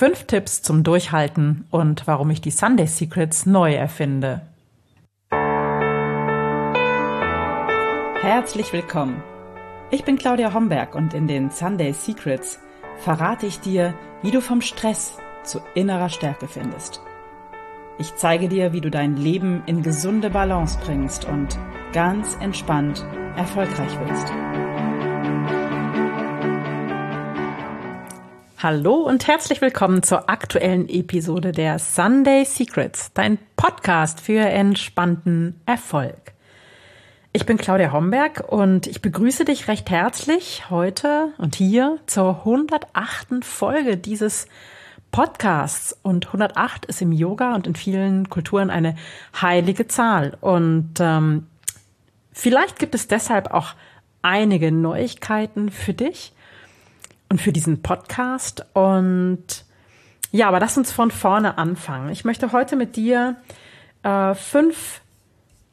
Fünf Tipps zum Durchhalten und warum ich die Sunday Secrets neu erfinde. Herzlich willkommen. Ich bin Claudia Homberg und in den Sunday Secrets verrate ich dir, wie du vom Stress zu innerer Stärke findest. Ich zeige dir, wie du dein Leben in gesunde Balance bringst und ganz entspannt erfolgreich wirst. Hallo und herzlich willkommen zur aktuellen Episode der Sunday Secrets, dein Podcast für entspannten Erfolg. Ich bin Claudia Homberg und ich begrüße dich recht herzlich heute und hier zur 108. Folge dieses Podcasts. Und 108 ist im Yoga und in vielen Kulturen eine heilige Zahl. Und ähm, vielleicht gibt es deshalb auch einige Neuigkeiten für dich und für diesen Podcast. Und ja, aber lass uns von vorne anfangen. Ich möchte heute mit dir äh, fünf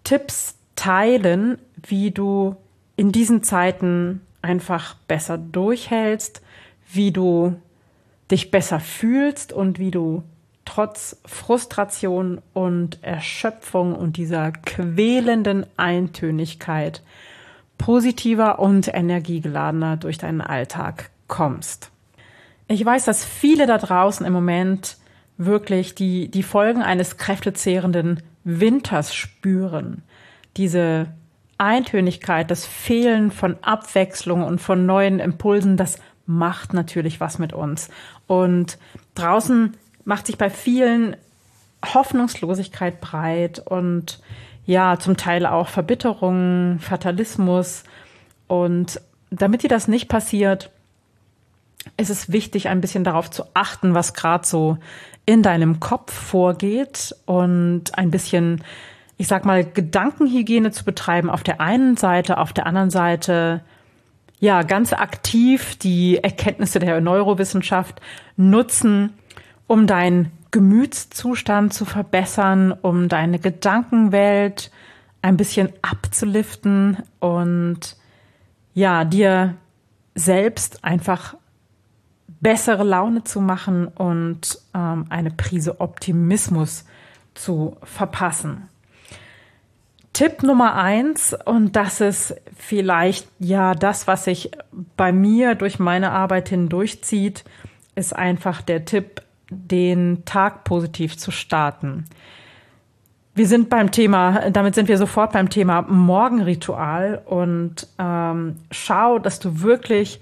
Tipps teilen, wie du in diesen Zeiten einfach besser durchhältst, wie du dich besser fühlst und wie du trotz Frustration und Erschöpfung und dieser quälenden Eintönigkeit positiver und energiegeladener durch deinen Alltag kommst. Ich weiß, dass viele da draußen im Moment wirklich die, die Folgen eines kräftezehrenden Winters spüren. Diese Eintönigkeit, das Fehlen von Abwechslung und von neuen Impulsen, das macht natürlich was mit uns. Und draußen macht sich bei vielen Hoffnungslosigkeit breit und ja, zum Teil auch Verbitterung, Fatalismus. Und damit dir das nicht passiert, ist es wichtig, ein bisschen darauf zu achten, was gerade so in deinem Kopf vorgeht und ein bisschen, ich sag mal, Gedankenhygiene zu betreiben auf der einen Seite, auf der anderen Seite ja ganz aktiv die Erkenntnisse der Neurowissenschaft nutzen, um deinen Gemütszustand zu verbessern, um deine Gedankenwelt ein bisschen abzuliften und ja, dir selbst einfach bessere Laune zu machen und ähm, eine Prise Optimismus zu verpassen. Tipp Nummer eins, und das ist vielleicht ja das, was sich bei mir durch meine Arbeit hindurchzieht, ist einfach der Tipp, den Tag positiv zu starten. Wir sind beim Thema, damit sind wir sofort beim Thema Morgenritual und ähm, schau, dass du wirklich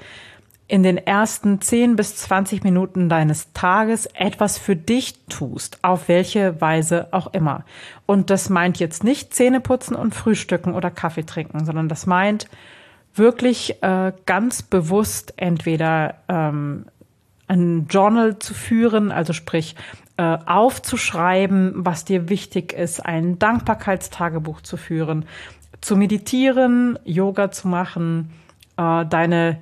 in den ersten 10 bis 20 Minuten deines Tages etwas für dich tust, auf welche Weise auch immer. Und das meint jetzt nicht Zähne putzen und Frühstücken oder Kaffee trinken, sondern das meint wirklich äh, ganz bewusst entweder ähm, ein Journal zu führen, also sprich äh, aufzuschreiben, was dir wichtig ist, ein Dankbarkeitstagebuch zu führen, zu meditieren, Yoga zu machen, äh, deine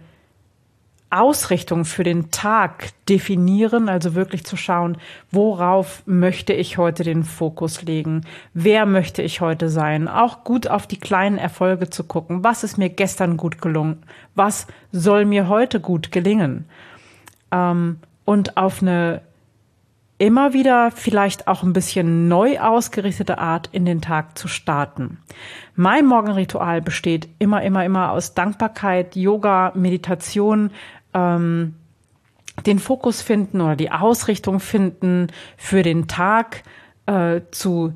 Ausrichtung für den Tag definieren, also wirklich zu schauen, worauf möchte ich heute den Fokus legen, wer möchte ich heute sein, auch gut auf die kleinen Erfolge zu gucken, was ist mir gestern gut gelungen, was soll mir heute gut gelingen? Ähm, und auf eine immer wieder vielleicht auch ein bisschen neu ausgerichtete Art in den Tag zu starten. Mein Morgenritual besteht immer, immer, immer aus Dankbarkeit, Yoga, Meditation, ähm, den Fokus finden oder die Ausrichtung finden für den Tag äh, zu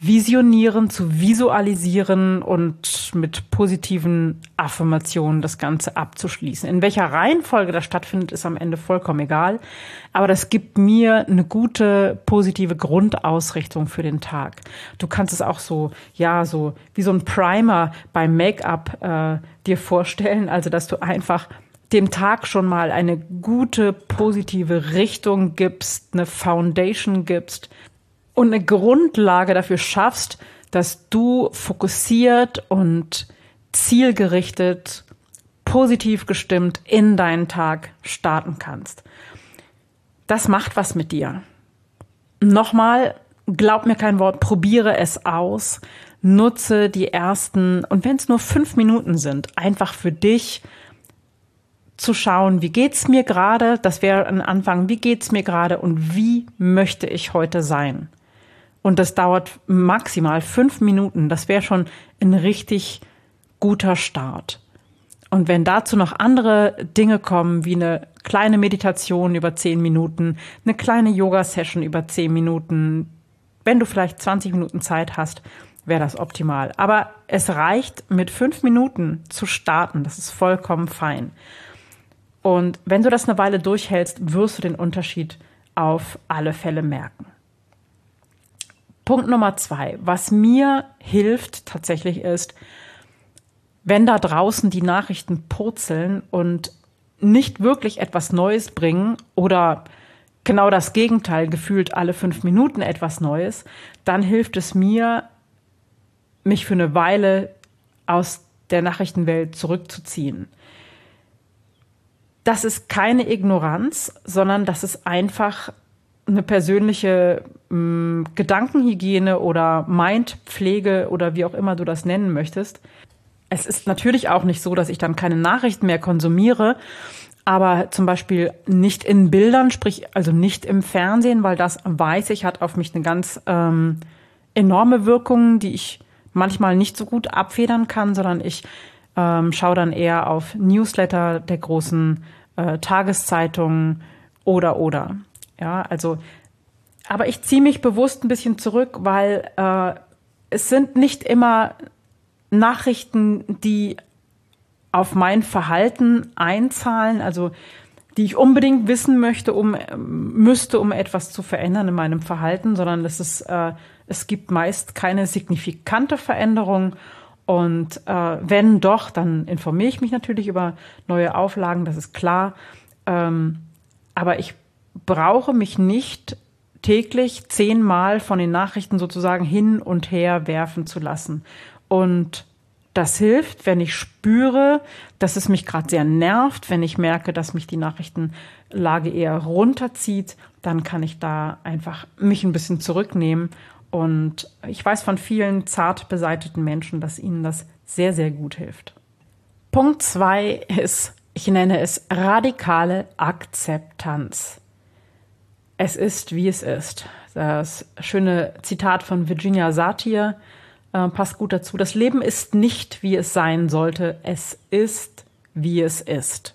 visionieren, zu visualisieren und mit positiven Affirmationen das Ganze abzuschließen. In welcher Reihenfolge das stattfindet, ist am Ende vollkommen egal. Aber das gibt mir eine gute, positive Grundausrichtung für den Tag. Du kannst es auch so, ja, so wie so ein Primer beim Make-up äh, dir vorstellen. Also, dass du einfach dem Tag schon mal eine gute, positive Richtung gibst, eine Foundation gibst, und eine Grundlage dafür schaffst, dass du fokussiert und zielgerichtet, positiv gestimmt in deinen Tag starten kannst. Das macht was mit dir. Nochmal, glaub mir kein Wort, probiere es aus, nutze die ersten, und wenn es nur fünf Minuten sind, einfach für dich zu schauen, wie geht's mir gerade? Das wäre ein Anfang, wie geht's mir gerade und wie möchte ich heute sein? Und das dauert maximal fünf Minuten. Das wäre schon ein richtig guter Start. Und wenn dazu noch andere Dinge kommen, wie eine kleine Meditation über zehn Minuten, eine kleine Yoga-Session über zehn Minuten, wenn du vielleicht 20 Minuten Zeit hast, wäre das optimal. Aber es reicht, mit fünf Minuten zu starten. Das ist vollkommen fein. Und wenn du das eine Weile durchhältst, wirst du den Unterschied auf alle Fälle merken. Punkt Nummer zwei. Was mir hilft tatsächlich ist, wenn da draußen die Nachrichten purzeln und nicht wirklich etwas Neues bringen oder genau das Gegenteil, gefühlt alle fünf Minuten etwas Neues, dann hilft es mir, mich für eine Weile aus der Nachrichtenwelt zurückzuziehen. Das ist keine Ignoranz, sondern das ist einfach eine persönliche mh, hm, Gedankenhygiene oder Mindpflege oder wie auch immer du das nennen möchtest. Es ist natürlich auch nicht so, dass ich dann keine Nachrichten mehr konsumiere, aber zum Beispiel nicht in Bildern, sprich also nicht im Fernsehen, weil das weiß ich, hat auf mich eine ganz ähm, enorme Wirkung, die ich manchmal nicht so gut abfedern kann, sondern ich ähm, schaue dann eher auf Newsletter der großen äh, Tageszeitungen oder oder. Ja, also, aber ich ziehe mich bewusst ein bisschen zurück, weil äh, es sind nicht immer Nachrichten, die auf mein Verhalten einzahlen, also die ich unbedingt wissen möchte, um müsste, um etwas zu verändern in meinem Verhalten, sondern es ist, äh, es gibt meist keine signifikante Veränderung. Und äh, wenn doch, dann informiere ich mich natürlich über neue Auflagen, das ist klar. Ähm, aber ich brauche mich nicht täglich zehnmal von den Nachrichten sozusagen hin und her werfen zu lassen. Und das hilft, wenn ich spüre, dass es mich gerade sehr nervt, wenn ich merke, dass mich die Nachrichtenlage eher runterzieht, dann kann ich da einfach mich ein bisschen zurücknehmen. Und ich weiß von vielen zart beseiteten Menschen, dass ihnen das sehr, sehr gut hilft. Punkt zwei ist, ich nenne es radikale Akzeptanz. Es ist, wie es ist. Das schöne Zitat von Virginia Satir äh, passt gut dazu. Das Leben ist nicht, wie es sein sollte. Es ist, wie es ist.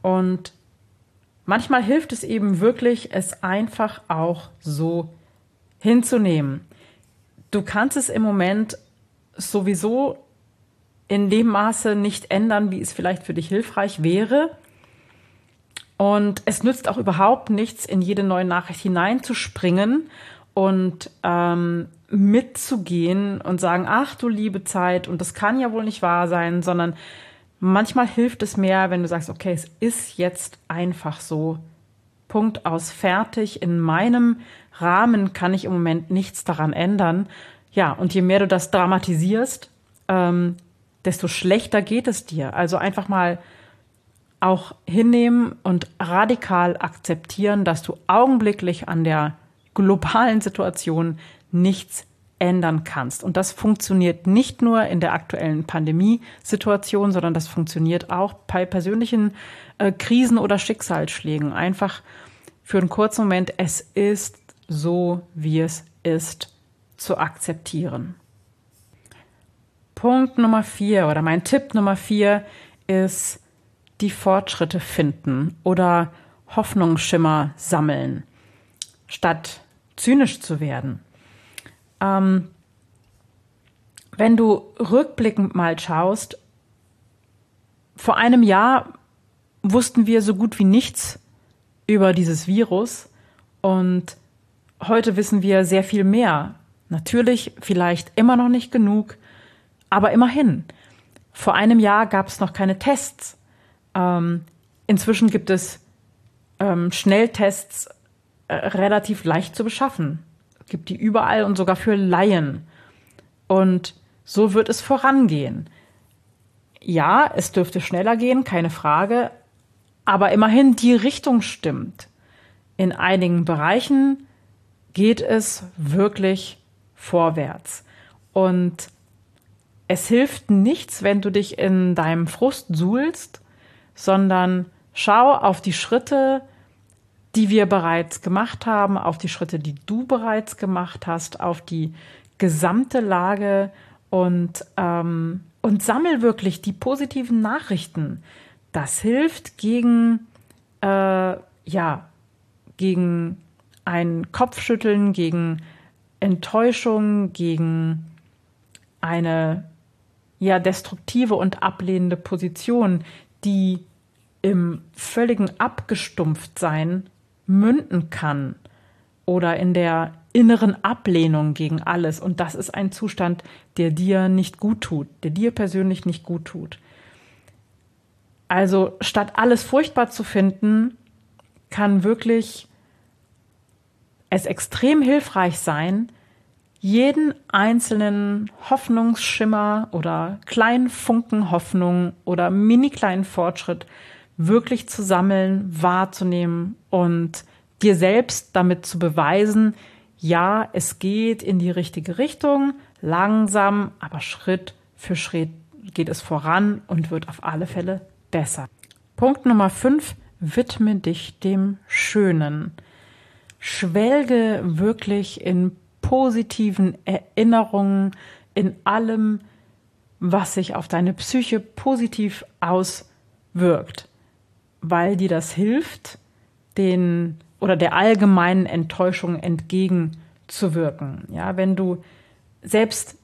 Und manchmal hilft es eben wirklich, es einfach auch so hinzunehmen. Du kannst es im Moment sowieso in dem Maße nicht ändern, wie es vielleicht für dich hilfreich wäre. Und es nützt auch überhaupt nichts, in jede neue Nachricht hineinzuspringen und ähm, mitzugehen und sagen, ach du liebe Zeit, und das kann ja wohl nicht wahr sein, sondern manchmal hilft es mehr, wenn du sagst, okay, es ist jetzt einfach so. Punkt aus fertig. In meinem Rahmen kann ich im Moment nichts daran ändern. Ja, und je mehr du das dramatisierst, ähm, desto schlechter geht es dir. Also einfach mal auch hinnehmen und radikal akzeptieren, dass du augenblicklich an der globalen Situation nichts ändern kannst. Und das funktioniert nicht nur in der aktuellen Pandemiesituation, sondern das funktioniert auch bei persönlichen äh, Krisen oder Schicksalsschlägen. Einfach für einen kurzen Moment, es ist so, wie es ist, zu akzeptieren. Punkt Nummer vier oder mein Tipp Nummer vier ist, die Fortschritte finden oder Hoffnungsschimmer sammeln, statt zynisch zu werden. Ähm, wenn du rückblickend mal schaust, vor einem Jahr wussten wir so gut wie nichts über dieses Virus und heute wissen wir sehr viel mehr. Natürlich vielleicht immer noch nicht genug, aber immerhin. Vor einem Jahr gab es noch keine Tests. Ähm, inzwischen gibt es ähm, Schnelltests äh, relativ leicht zu beschaffen. Es gibt die überall und sogar für Laien. Und so wird es vorangehen. Ja, es dürfte schneller gehen, keine Frage, aber immerhin die Richtung stimmt. In einigen Bereichen geht es wirklich vorwärts. Und es hilft nichts, wenn du dich in deinem Frust suhlst, sondern schau auf die Schritte, die wir bereits gemacht haben, auf die Schritte, die du bereits gemacht hast, auf die gesamte Lage und, ähm, und sammel wirklich die positiven Nachrichten. Das hilft gegen, äh, ja, gegen ein Kopfschütteln, gegen Enttäuschung, gegen eine ja destruktive und ablehnende Position, die im völligen Abgestumpftsein münden kann oder in der inneren Ablehnung gegen alles. Und das ist ein Zustand, der dir nicht gut tut, der dir persönlich nicht gut tut. Also statt alles furchtbar zu finden, kann wirklich es extrem hilfreich sein, jeden einzelnen Hoffnungsschimmer oder kleinen Funken Hoffnung oder mini kleinen Fortschritt wirklich zu sammeln, wahrzunehmen und dir selbst damit zu beweisen, ja, es geht in die richtige Richtung, langsam, aber Schritt für Schritt geht es voran und wird auf alle Fälle besser. Punkt Nummer 5, widme dich dem Schönen. Schwelge wirklich in positiven Erinnerungen, in allem, was sich auf deine Psyche positiv auswirkt weil dir das hilft, den oder der allgemeinen Enttäuschung entgegenzuwirken. Ja, wenn du selbst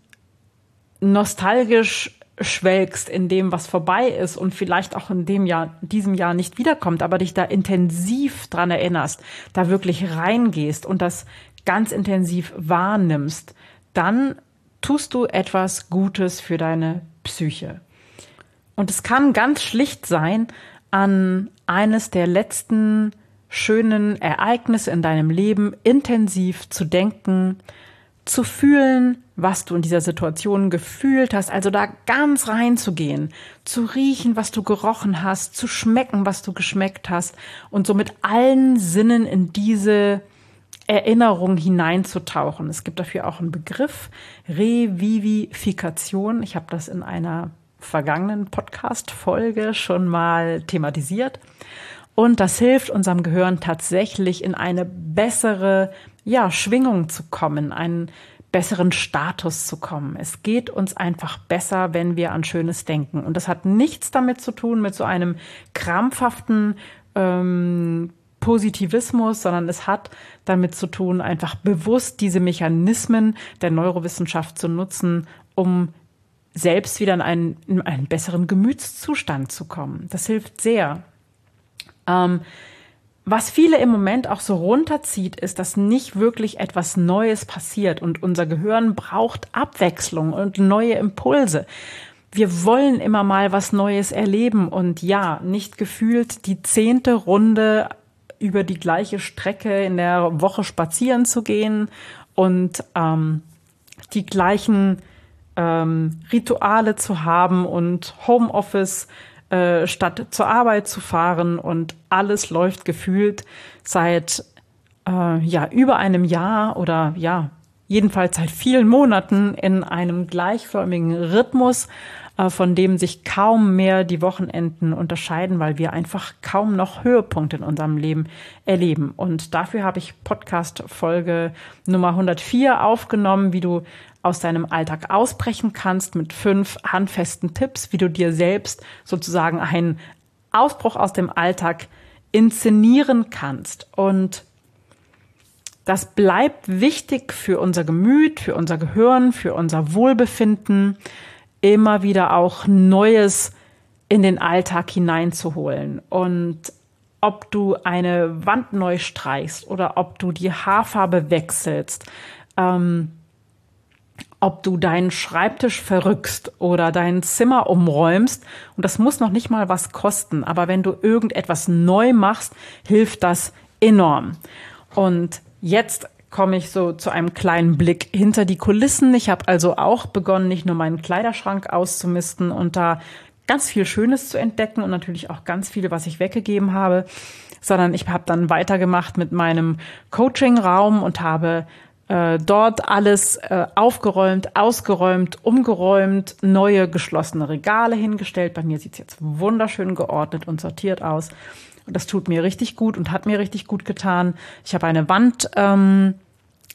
nostalgisch schwelgst in dem, was vorbei ist und vielleicht auch in dem Jahr, diesem Jahr nicht wiederkommt, aber dich da intensiv dran erinnerst, da wirklich reingehst und das ganz intensiv wahrnimmst, dann tust du etwas Gutes für deine Psyche. Und es kann ganz schlicht sein, an eines der letzten schönen Ereignisse in deinem Leben intensiv zu denken, zu fühlen, was du in dieser Situation gefühlt hast, also da ganz reinzugehen, zu riechen, was du gerochen hast, zu schmecken, was du geschmeckt hast und so mit allen Sinnen in diese Erinnerung hineinzutauchen. Es gibt dafür auch einen Begriff, Revivifikation. Ich habe das in einer vergangenen Podcast-Folge schon mal thematisiert. Und das hilft unserem Gehirn tatsächlich in eine bessere ja, Schwingung zu kommen, einen besseren Status zu kommen. Es geht uns einfach besser, wenn wir an Schönes denken. Und das hat nichts damit zu tun mit so einem krampfhaften ähm, Positivismus, sondern es hat damit zu tun, einfach bewusst diese Mechanismen der Neurowissenschaft zu nutzen, um selbst wieder in einen, in einen besseren Gemütszustand zu kommen. Das hilft sehr. Ähm, was viele im Moment auch so runterzieht, ist, dass nicht wirklich etwas Neues passiert und unser Gehirn braucht Abwechslung und neue Impulse. Wir wollen immer mal was Neues erleben und ja, nicht gefühlt die zehnte Runde über die gleiche Strecke in der Woche spazieren zu gehen und ähm, die gleichen ähm, Rituale zu haben und Homeoffice äh, statt zur Arbeit zu fahren und alles läuft gefühlt seit äh, ja über einem Jahr oder ja jedenfalls seit vielen Monaten in einem gleichförmigen Rhythmus, äh, von dem sich kaum mehr die Wochenenden unterscheiden, weil wir einfach kaum noch Höhepunkte in unserem Leben erleben. Und dafür habe ich Podcast Folge Nummer 104 aufgenommen, wie du aus deinem Alltag ausbrechen kannst mit fünf handfesten Tipps, wie du dir selbst sozusagen einen Ausbruch aus dem Alltag inszenieren kannst. Und das bleibt wichtig für unser Gemüt, für unser Gehirn, für unser Wohlbefinden, immer wieder auch Neues in den Alltag hineinzuholen. Und ob du eine Wand neu streichst oder ob du die Haarfarbe wechselst, ähm, ob du deinen Schreibtisch verrückst oder dein Zimmer umräumst. Und das muss noch nicht mal was kosten. Aber wenn du irgendetwas neu machst, hilft das enorm. Und jetzt komme ich so zu einem kleinen Blick hinter die Kulissen. Ich habe also auch begonnen, nicht nur meinen Kleiderschrank auszumisten und da ganz viel Schönes zu entdecken und natürlich auch ganz viele, was ich weggegeben habe, sondern ich habe dann weitergemacht mit meinem Coaching-Raum und habe äh, dort alles äh, aufgeräumt, ausgeräumt, umgeräumt, neue geschlossene Regale hingestellt. Bei mir sieht's jetzt wunderschön geordnet und sortiert aus. Und das tut mir richtig gut und hat mir richtig gut getan. Ich habe eine Wand ähm,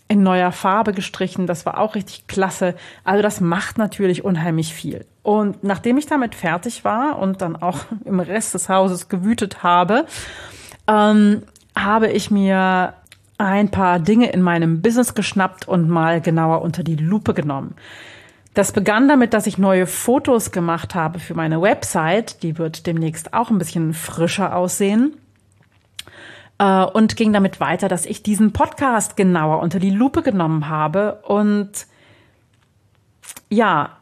in neuer Farbe gestrichen. Das war auch richtig klasse. Also das macht natürlich unheimlich viel. Und nachdem ich damit fertig war und dann auch im Rest des Hauses gewütet habe, ähm, habe ich mir ein paar Dinge in meinem Business geschnappt und mal genauer unter die Lupe genommen. Das begann damit, dass ich neue Fotos gemacht habe für meine Website. Die wird demnächst auch ein bisschen frischer aussehen. Äh, und ging damit weiter, dass ich diesen Podcast genauer unter die Lupe genommen habe und ja,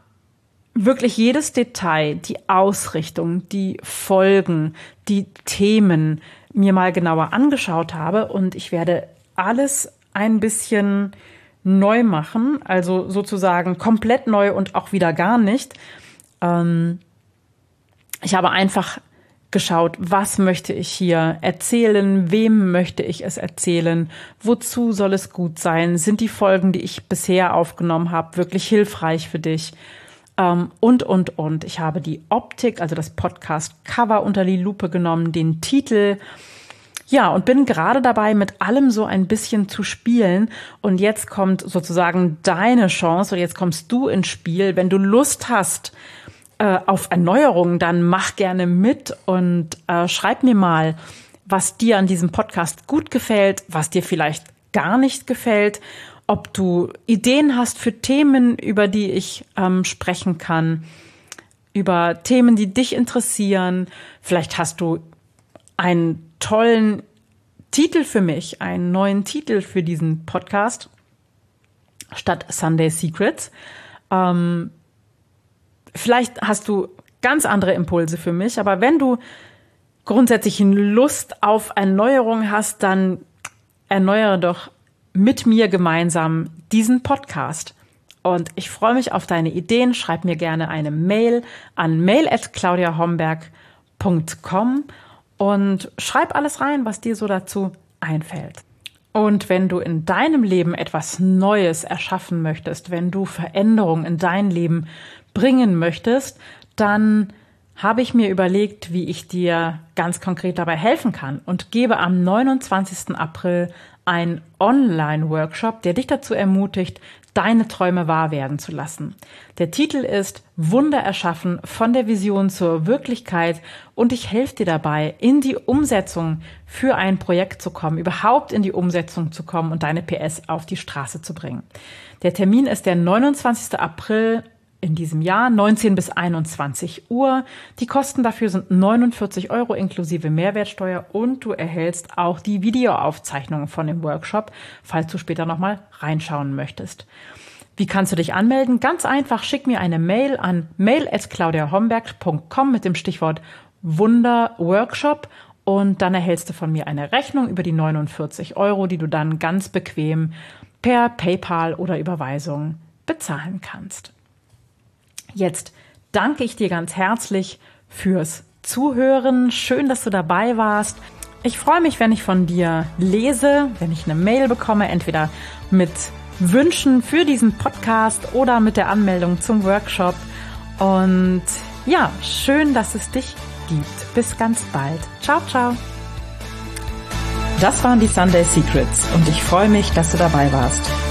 wirklich jedes Detail, die Ausrichtung, die Folgen, die Themen mir mal genauer angeschaut habe und ich werde alles ein bisschen neu machen, also sozusagen komplett neu und auch wieder gar nicht. Ähm, ich habe einfach geschaut, was möchte ich hier erzählen, wem möchte ich es erzählen, wozu soll es gut sein, sind die Folgen, die ich bisher aufgenommen habe, wirklich hilfreich für dich ähm, und, und, und. Ich habe die Optik, also das Podcast-Cover unter die Lupe genommen, den Titel, ja, und bin gerade dabei, mit allem so ein bisschen zu spielen. Und jetzt kommt sozusagen deine Chance, oder jetzt kommst du ins Spiel, wenn du Lust hast, äh, auf Erneuerungen, dann mach gerne mit und äh, schreib mir mal, was dir an diesem Podcast gut gefällt, was dir vielleicht gar nicht gefällt, ob du Ideen hast für Themen, über die ich ähm, sprechen kann, über Themen, die dich interessieren. Vielleicht hast du einen tollen Titel für mich, einen neuen Titel für diesen Podcast statt Sunday Secrets. Ähm, Vielleicht hast du ganz andere Impulse für mich, aber wenn du grundsätzlich Lust auf Erneuerung hast, dann erneuere doch mit mir gemeinsam diesen Podcast. Und ich freue mich auf deine Ideen. Schreib mir gerne eine Mail an mail@claudiahomberg.com und schreib alles rein, was dir so dazu einfällt. Und wenn du in deinem Leben etwas Neues erschaffen möchtest, wenn du Veränderungen in dein Leben bringen möchtest, dann habe ich mir überlegt, wie ich dir ganz konkret dabei helfen kann und gebe am 29. April einen Online-Workshop, der dich dazu ermutigt, deine Träume wahr werden zu lassen. Der Titel ist Wunder erschaffen von der Vision zur Wirklichkeit und ich helfe dir dabei, in die Umsetzung für ein Projekt zu kommen, überhaupt in die Umsetzung zu kommen und deine PS auf die Straße zu bringen. Der Termin ist der 29. April in diesem Jahr, 19 bis 21 Uhr. Die Kosten dafür sind 49 Euro inklusive Mehrwertsteuer und du erhältst auch die Videoaufzeichnungen von dem Workshop, falls du später nochmal reinschauen möchtest. Wie kannst du dich anmelden? Ganz einfach, schick mir eine Mail an mail.claudiahomberg.com mit dem Stichwort Wunder Workshop und dann erhältst du von mir eine Rechnung über die 49 Euro, die du dann ganz bequem per PayPal oder Überweisung bezahlen kannst. Jetzt danke ich dir ganz herzlich fürs Zuhören. Schön, dass du dabei warst. Ich freue mich, wenn ich von dir lese, wenn ich eine Mail bekomme, entweder mit Wünschen für diesen Podcast oder mit der Anmeldung zum Workshop. Und ja, schön, dass es dich gibt. Bis ganz bald. Ciao, ciao. Das waren die Sunday Secrets und ich freue mich, dass du dabei warst.